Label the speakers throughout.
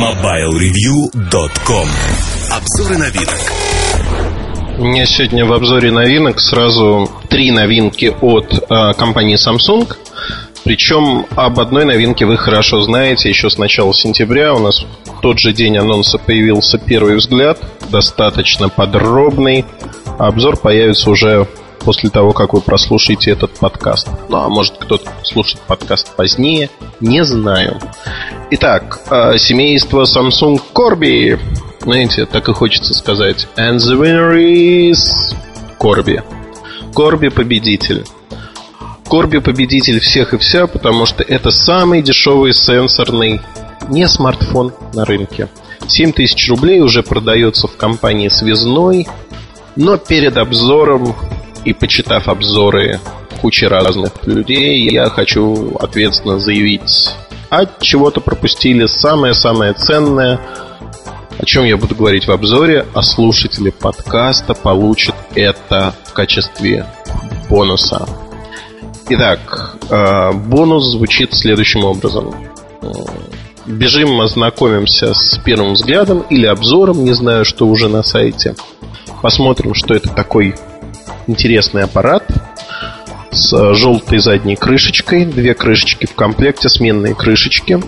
Speaker 1: MobileReview.com Обзоры новинок
Speaker 2: у меня сегодня в обзоре новинок сразу три новинки от э, компании Samsung. Причем об одной новинке вы хорошо знаете. Еще с начала сентября у нас в тот же день анонса появился первый взгляд, достаточно подробный. Обзор появится уже после того, как вы прослушаете этот подкаст. Ну, а может кто-то слушает подкаст позднее, не знаю. Итак, э, семейство Samsung Corby знаете, так и хочется сказать. And the winner is Корби. Корби победитель. Корби победитель всех и вся, потому что это самый дешевый сенсорный не смартфон на рынке. 7 тысяч рублей уже продается в компании Связной, но перед обзором и почитав обзоры кучи разных людей, я хочу ответственно заявить, от чего-то пропустили самое-самое ценное – о чем я буду говорить в обзоре, а слушатели подкаста получат это в качестве бонуса. Итак, э, бонус звучит следующим образом. Бежим, ознакомимся с первым взглядом или обзором, не знаю, что уже на сайте. Посмотрим, что это такой интересный аппарат с желтой задней крышечкой, две крышечки в комплекте, сменные крышечки.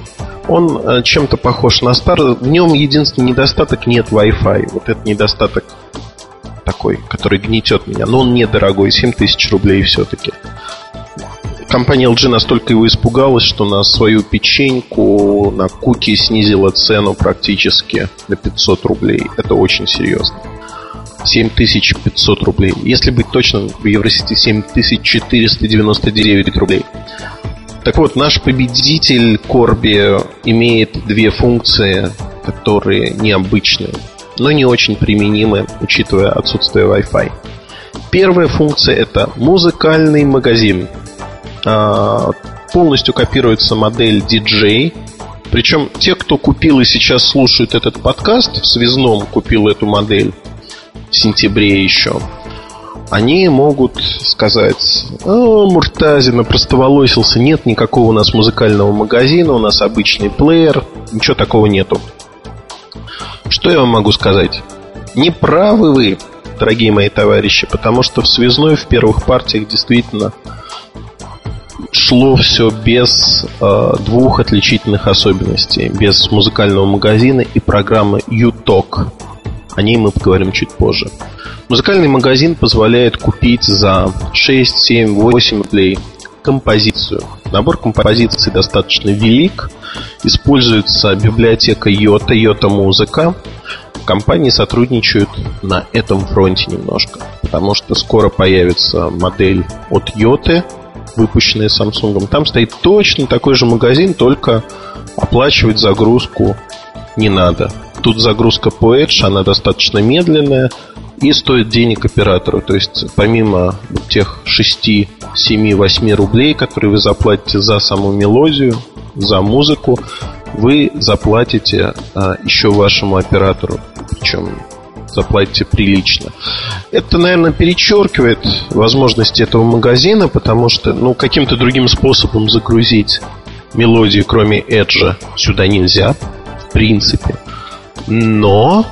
Speaker 2: Он э, чем-то похож на старый. В нем единственный недостаток нет Wi-Fi. Вот этот недостаток такой, который гнетет меня. Но он недорогой, 7 тысяч рублей все-таки. Компания LG настолько его испугалась, что на свою печеньку, на куки снизила цену практически на 500 рублей. Это очень серьезно. 7500 рублей. Если быть точным, в Евросети 7499 рублей. Так вот, наш победитель Корби имеет две функции, которые необычные, но не очень применимы, учитывая отсутствие Wi-Fi. Первая функция это музыкальный магазин. А, полностью копируется модель DJ. Причем те, кто купил и сейчас слушает этот подкаст, в связном купил эту модель в сентябре еще они могут сказать, о, Муртазин простоволосился, нет никакого у нас музыкального магазина, у нас обычный плеер, ничего такого нету. Что я вам могу сказать? Не правы вы, дорогие мои товарищи, потому что в связной в первых партиях действительно шло все без э, двух отличительных особенностей, без музыкального магазина и программы UTalk. О ней мы поговорим чуть позже. Музыкальный магазин позволяет купить за 6, 7, 8 рублей композицию. Набор композиций достаточно велик. Используется библиотека Йота, Йота Музыка. Компании сотрудничают на этом фронте немножко. Потому что скоро появится модель от Йоты, выпущенная Samsung. Там стоит точно такой же магазин, только оплачивать загрузку не надо. Тут загрузка по Edge, она достаточно медленная и стоит денег оператору. То есть помимо тех 6, 7, 8 рублей, которые вы заплатите за саму мелодию, за музыку, вы заплатите а, еще вашему оператору. Причем заплатите прилично. Это, наверное, перечеркивает возможности этого магазина, потому что ну, каким-то другим способом загрузить мелодию, кроме Edge, сюда нельзя, принципе. Но,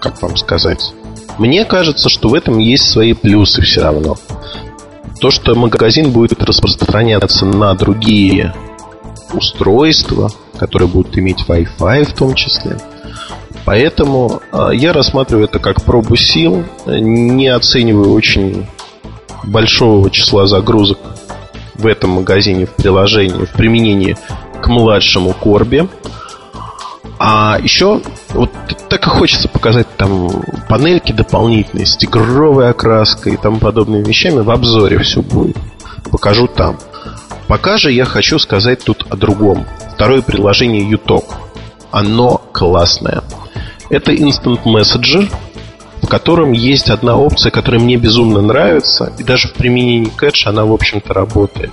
Speaker 2: как вам сказать, мне кажется, что в этом есть свои плюсы все равно. То, что магазин будет распространяться на другие устройства, которые будут иметь Wi-Fi в том числе. Поэтому э, я рассматриваю это как пробу сил, не оцениваю очень большого числа загрузок в этом магазине, в приложении, в применении к младшему Корбе. А еще вот так и хочется показать там панельки дополнительные с тигровой окраской и тому подобными вещами. В обзоре все будет. Покажу там. Пока же я хочу сказать тут о другом. Второе приложение UTalk. Оно классное. Это Instant Messenger, в котором есть одна опция, которая мне безумно нравится. И даже в применении кэш она, в общем-то, работает.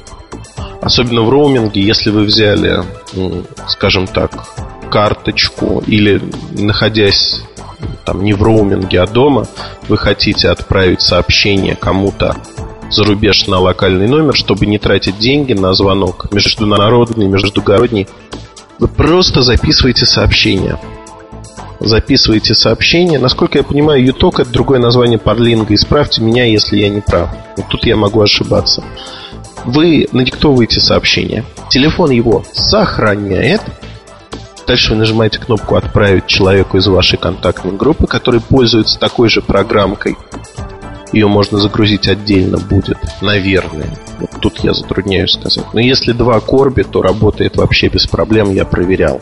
Speaker 2: Особенно в роуминге, если вы взяли, скажем так, карточку или находясь там не в роуминге, а дома, вы хотите отправить сообщение кому-то за рубеж на локальный номер, чтобы не тратить деньги на звонок международный, междугородний, Вы просто записываете сообщения. Записываете сообщения. Насколько я понимаю, юток это другое название парлинга. Исправьте меня, если я не прав. Вот тут я могу ошибаться. Вы надиктовываете сообщение. Телефон его сохраняет. Дальше вы нажимаете кнопку «Отправить человеку из вашей контактной группы», который пользуется такой же программкой. Ее можно загрузить отдельно будет, наверное. Вот тут я затрудняюсь сказать. Но если два корби, то работает вообще без проблем, я проверял.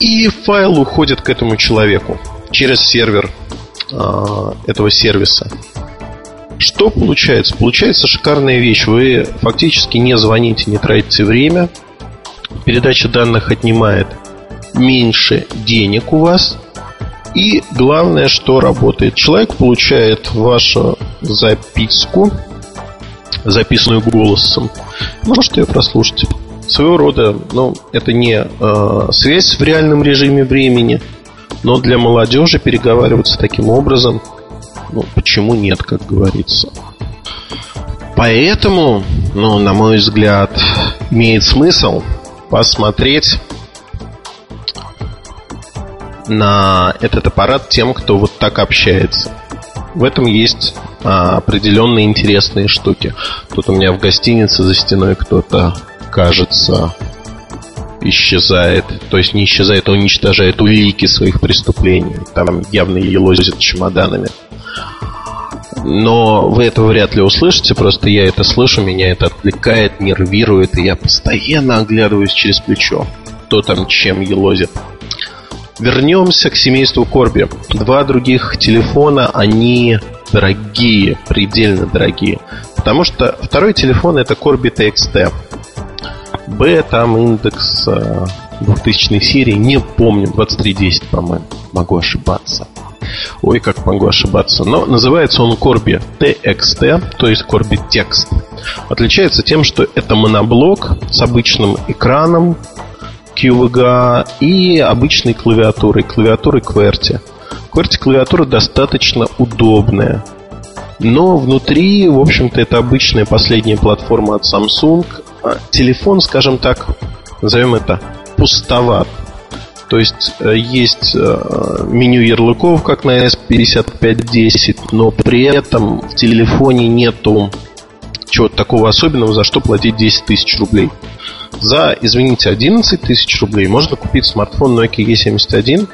Speaker 2: И файл уходит к этому человеку через сервер э, этого сервиса. Что получается? Получается шикарная вещь. Вы фактически не звоните, не тратите время. Передача данных отнимает меньше денег у вас. И главное, что работает. Человек получает вашу записку, записанную голосом. Можете ее прослушать. Своего рода, ну, это не э, связь в реальном режиме времени, но для молодежи переговариваться таким образом, ну, почему нет, как говорится. Поэтому, ну, на мой взгляд, имеет смысл посмотреть на этот аппарат тем, кто вот так общается. В этом есть а, определенные интересные штуки. Тут у меня в гостинице за стеной кто-то, кажется, исчезает. То есть не исчезает, а уничтожает улики своих преступлений. Там явно елозит чемоданами. Но вы этого вряд ли услышите, просто я это слышу, меня это отвлекает, нервирует, и я постоянно оглядываюсь через плечо, кто там чем елозит. Вернемся к семейству Корби. Два других телефона, они дорогие, предельно дорогие. Потому что второй телефон это Corby TXT. Б, там индекс 2000 э, серии, не помню, 2310, по-моему. Могу ошибаться. Ой, как могу ошибаться. Но называется он Corby TXT, то есть Corby Text. Отличается тем, что это моноблок с обычным экраном, QVGA и обычной клавиатурой, клавиатурой QWERTY. QWERTY клавиатура достаточно удобная. Но внутри, в общем-то, это обычная последняя платформа от Samsung. А телефон, скажем так, назовем это пустоват. То есть э, есть э, меню ярлыков, как на S5510, но при этом в телефоне нету чего-то такого особенного, за что платить 10 тысяч рублей. За, извините, 11 тысяч рублей можно купить смартфон Nokia E71.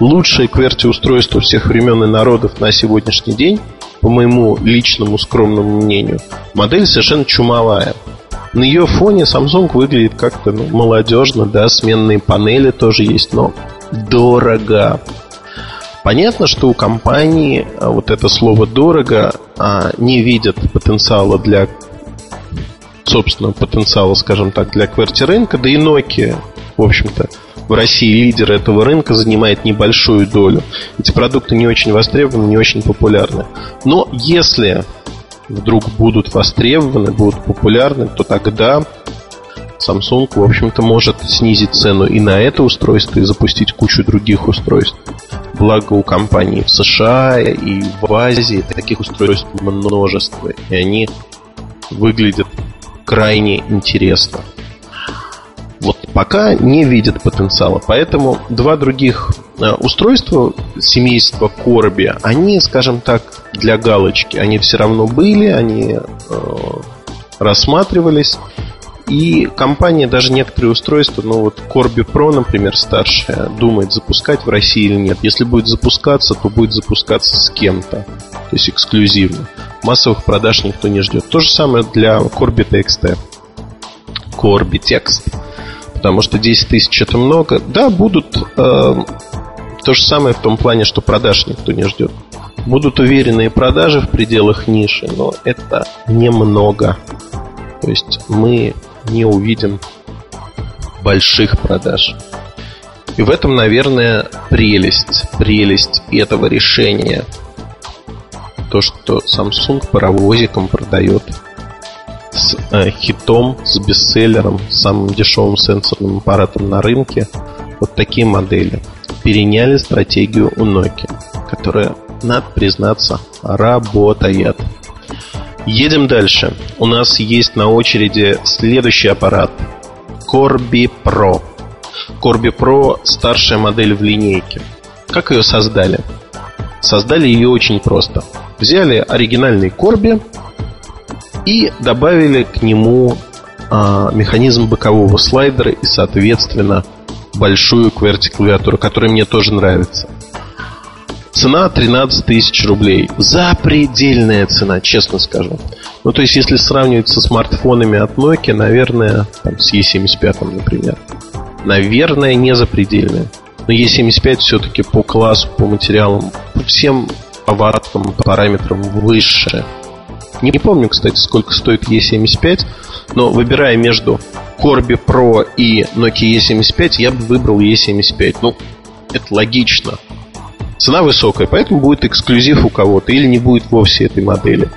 Speaker 2: Лучшее QWERTY устройство всех времен и народов на сегодняшний день, по моему личному скромному мнению. Модель совершенно чумовая. На ее фоне Samsung выглядит как-то ну, молодежно, да, сменные панели тоже есть, но дорого. Понятно, что у компании а, вот это слово дорого а, не видят потенциала для собственного потенциала, скажем так, для QWERTY рынка, да и Nokia, в общем-то, в России лидер этого рынка занимает небольшую долю. Эти продукты не очень востребованы, не очень популярны. Но если вдруг будут востребованы, будут популярны, то тогда Samsung, в общем-то, может снизить цену и на это устройство, и запустить кучу других устройств. Благо у компаний в США и в Азии таких устройств множество, и они выглядят крайне интересно. Пока не видят потенциала. Поэтому два других э, устройства семейства Корби, они, скажем так, для галочки. Они все равно были, они э, рассматривались. И компания даже некоторые устройства, ну вот Corby Pro, например, старшая, думает запускать в России или нет. Если будет запускаться, то будет запускаться с кем-то, то есть эксклюзивно. Массовых продаж никто не ждет. То же самое для Corby TXT. Corby Text. Потому что 10 тысяч это много. Да, будут э, то же самое в том плане, что продаж никто не ждет. Будут уверенные продажи в пределах ниши, но это немного. То есть мы не увидим больших продаж. И в этом, наверное, прелесть, прелесть этого решения. То, что Samsung паровозиком продает с э, хитом, с бестселлером, с самым дешевым сенсорным аппаратом на рынке. Вот такие модели. Переняли стратегию у Nokia, которая, надо признаться, работает. Едем дальше. У нас есть на очереди следующий аппарат. Corby Pro. Corby Pro – старшая модель в линейке. Как ее создали? Создали ее очень просто. Взяли оригинальный Corby и добавили к нему а, механизм бокового слайдера и, соответственно, большую QWERTY клавиатуру, которая мне тоже нравится. Цена 13 тысяч рублей. Запредельная цена, честно скажу. Ну, то есть, если сравнивать со смартфонами от Nokia, наверное, там, с E75, например. Наверное, не запредельная. Но E75 все-таки по классу, по материалам, по всем повадкам, параметрам выше. Не помню, кстати, сколько стоит E75, но выбирая между Corby Pro и Nokia E75, я бы выбрал E75. Ну, это логично. Цена высокая, поэтому будет эксклюзив у кого-то или не будет вовсе этой модели.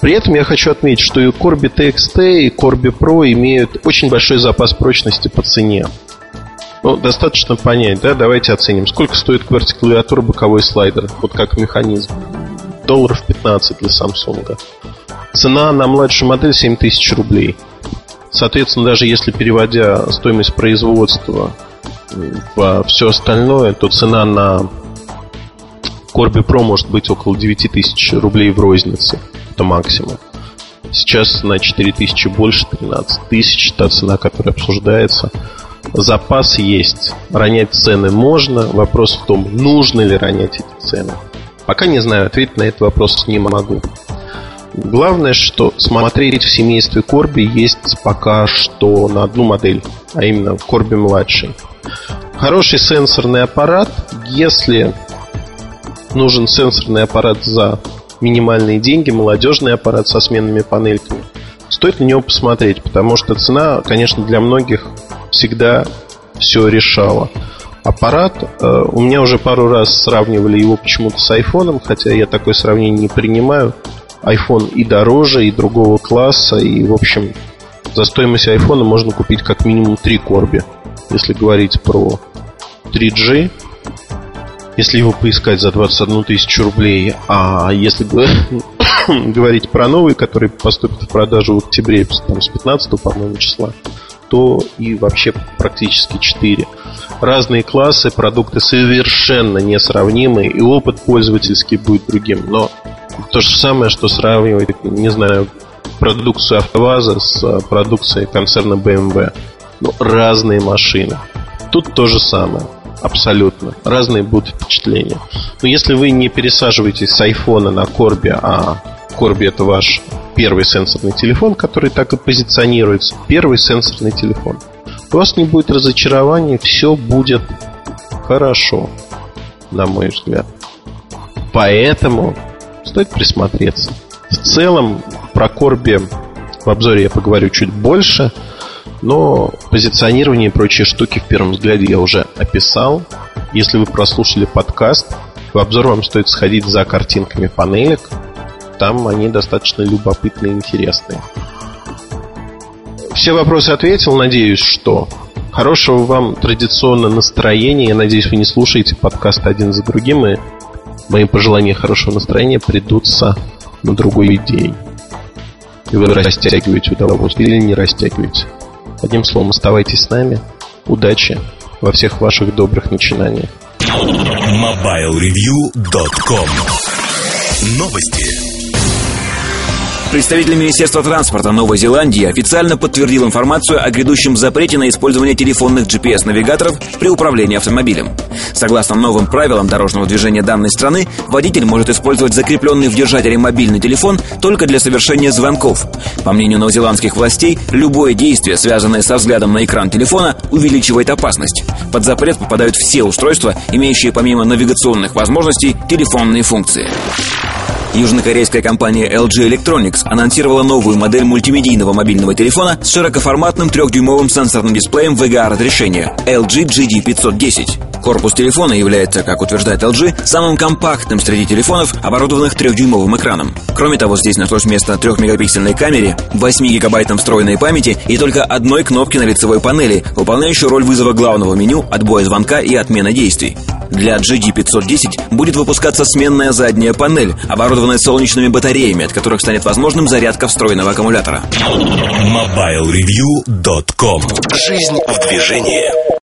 Speaker 2: При этом я хочу отметить, что и Corby TXT, и Corby Pro имеют очень большой запас прочности по цене. Ну, достаточно понять, да? Давайте оценим. Сколько стоит QWERTY клавиатура боковой слайдер? Вот как механизм. Долларов 15 для Samsung. Цена на младшую модель 7000 рублей. Соответственно, даже если переводя стоимость производства в все остальное, то цена на Corby Pro может быть около 9000 рублей в рознице. Это максимум. Сейчас на 4000 больше 13 тысяч, та цена, которая обсуждается. Запас есть. Ронять цены можно. Вопрос в том, нужно ли ронять эти цены. Пока не знаю, ответить на этот вопрос не могу. Главное, что смотреть в семействе Корби есть пока что на одну модель, а именно Корби младший. Хороший сенсорный аппарат, если нужен сенсорный аппарат за минимальные деньги, молодежный аппарат со сменными панельками, стоит на него посмотреть, потому что цена, конечно, для многих всегда все решала. Аппарат, э, у меня уже пару раз сравнивали его почему-то с айфоном, хотя я такое сравнение не принимаю iPhone и дороже, и другого класса, и, в общем, за стоимость iPhone можно купить как минимум три корби. Если говорить про 3G, если его поискать за 21 тысячу рублей, а если говорить про новый, который поступит в продажу в октябре, там, с 15 по-моему, числа, то и вообще практически 4. Разные классы, продукты совершенно несравнимые, и опыт пользовательский будет другим. Но то же самое, что сравнивать, не знаю, продукцию АвтоВАЗа с а, продукцией концерна BMW. Ну, разные машины. Тут то же самое. Абсолютно. Разные будут впечатления. Но если вы не пересаживаетесь с айфона на Корби, а Корби это ваш первый сенсорный телефон, который так и позиционируется, первый сенсорный телефон, вас не будет разочарований, все будет хорошо, на мой взгляд. Поэтому стоит присмотреться. В целом, про Корби в обзоре я поговорю чуть больше, но позиционирование и прочие штуки в первом взгляде я уже описал. Если вы прослушали подкаст, в обзор вам стоит сходить за картинками панелек. Там они достаточно любопытные и интересные. Все вопросы ответил, надеюсь, что хорошего вам традиционно настроения. Я надеюсь, вы не слушаете подкаст один за другим и мои пожелания хорошего настроения придутся на другой день. И вы растягиваете удовольствие или не растягиваете. Одним словом, оставайтесь с нами. Удачи во всех ваших добрых начинаниях.
Speaker 1: MobileReview.com Новости.
Speaker 3: Представитель Министерства транспорта Новой Зеландии официально подтвердил информацию о грядущем запрете на использование телефонных GPS-навигаторов при управлении автомобилем. Согласно новым правилам дорожного движения данной страны, водитель может использовать закрепленный в держателе мобильный телефон только для совершения звонков. По мнению новозеландских властей, любое действие, связанное со взглядом на экран телефона, увеличивает опасность. Под запрет попадают все устройства, имеющие помимо навигационных возможностей телефонные функции. Южнокорейская компания LG Electronics анонсировала новую модель мультимедийного мобильного телефона с широкоформатным трехдюймовым сенсорным дисплеем VGA-разрешения LG GD510. Корпус телефона является, как утверждает LG, самым компактным среди телефонов, оборудованных трехдюймовым экраном. Кроме того, здесь нашлось место 3-мегапиксельной камере, 8 гигабайтам встроенной памяти и только одной кнопки на лицевой панели, выполняющей роль вызова главного меню, отбоя звонка и отмены действий. Для GD510 будет выпускаться сменная задняя панель, оборудованная солнечными батареями, от которых станет возможным зарядка встроенного аккумулятора.
Speaker 1: MobileReview.com Жизнь в движении